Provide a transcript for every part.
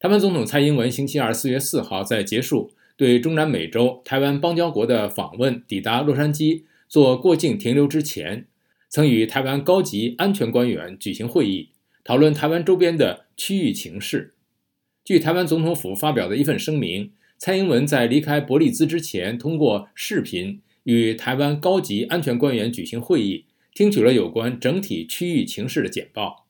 台湾总统蔡英文星期二四月四号在结束对中南美洲台湾邦交国的访问，抵达洛杉矶做过境停留之前，曾与台湾高级安全官员举行会议，讨论台湾周边的区域情势。据台湾总统府发表的一份声明，蔡英文在离开伯利兹之前，通过视频与台湾高级安全官员举行会议，听取了有关整体区域情势的简报。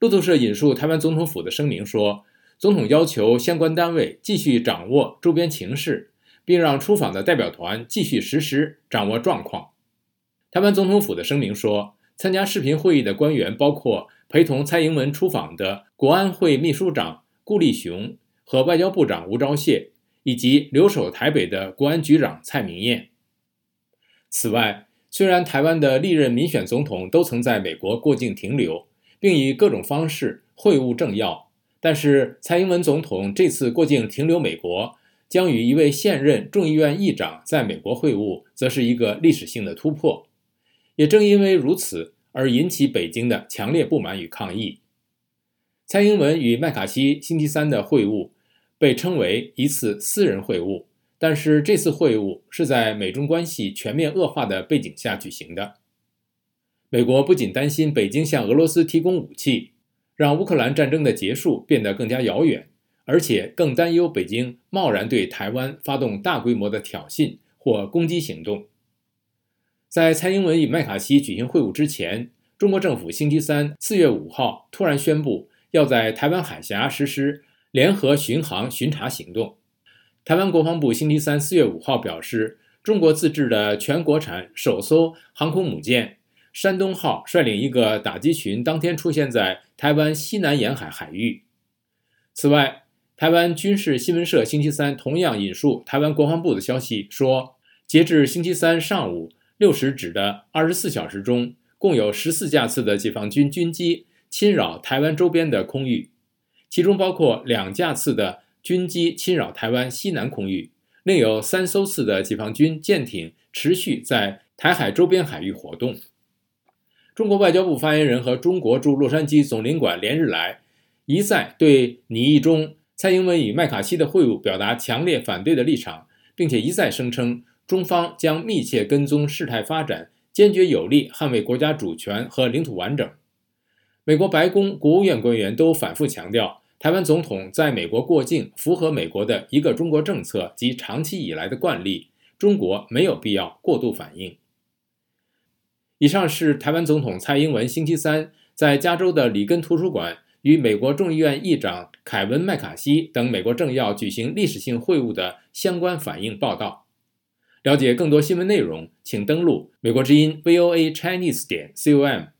路透社引述台湾总统府的声明说，总统要求相关单位继续掌握周边情势，并让出访的代表团继续实时掌握状况。台湾总统府的声明说，参加视频会议的官员包括陪同蔡英文出访的国安会秘书长顾立雄和外交部长吴钊燮，以及留守台北的国安局长蔡明彦。此外，虽然台湾的历任民选总统都曾在美国过境停留。并以各种方式会晤政要，但是蔡英文总统这次过境停留美国，将与一位现任众议院议长在美国会晤，则是一个历史性的突破。也正因为如此，而引起北京的强烈不满与抗议。蔡英文与麦卡锡星期三的会晤被称为一次私人会晤，但是这次会晤是在美中关系全面恶化的背景下举行的。美国不仅担心北京向俄罗斯提供武器，让乌克兰战争的结束变得更加遥远，而且更担忧北京贸然对台湾发动大规模的挑衅或攻击行动。在蔡英文与麦卡锡举行会晤之前，中国政府星期三四月五号突然宣布要在台湾海峡实施联合巡航巡查行动。台湾国防部星期三四月五号表示，中国自制的全国产首艘航空母舰。山东号率领一个打击群，当天出现在台湾西南沿海海域。此外，台湾军事新闻社星期三同样引述台湾国防部的消息说，截至星期三上午六时止的二十四小时中，共有十四架次的解放军军机侵扰台湾周边的空域，其中包括两架次的军机侵扰台湾西南空域，另有三艘次的解放军舰艇持续在台海周边海域活动。中国外交部发言人和中国驻洛杉矶总领馆连日来一再对拟议中蔡英文与麦卡锡的会晤表达强烈反对的立场，并且一再声称中方将密切跟踪事态发展，坚决有力捍卫国家主权和领土完整。美国白宫、国务院官员都反复强调，台湾总统在美国过境符合美国的一个中国政策及长期以来的惯例，中国没有必要过度反应。以上是台湾总统蔡英文星期三在加州的里根图书馆与美国众议院议长凯文·麦卡锡等美国政要举行历史性会晤的相关反应报道。了解更多新闻内容，请登录美国之音 VOA Chinese 点 com。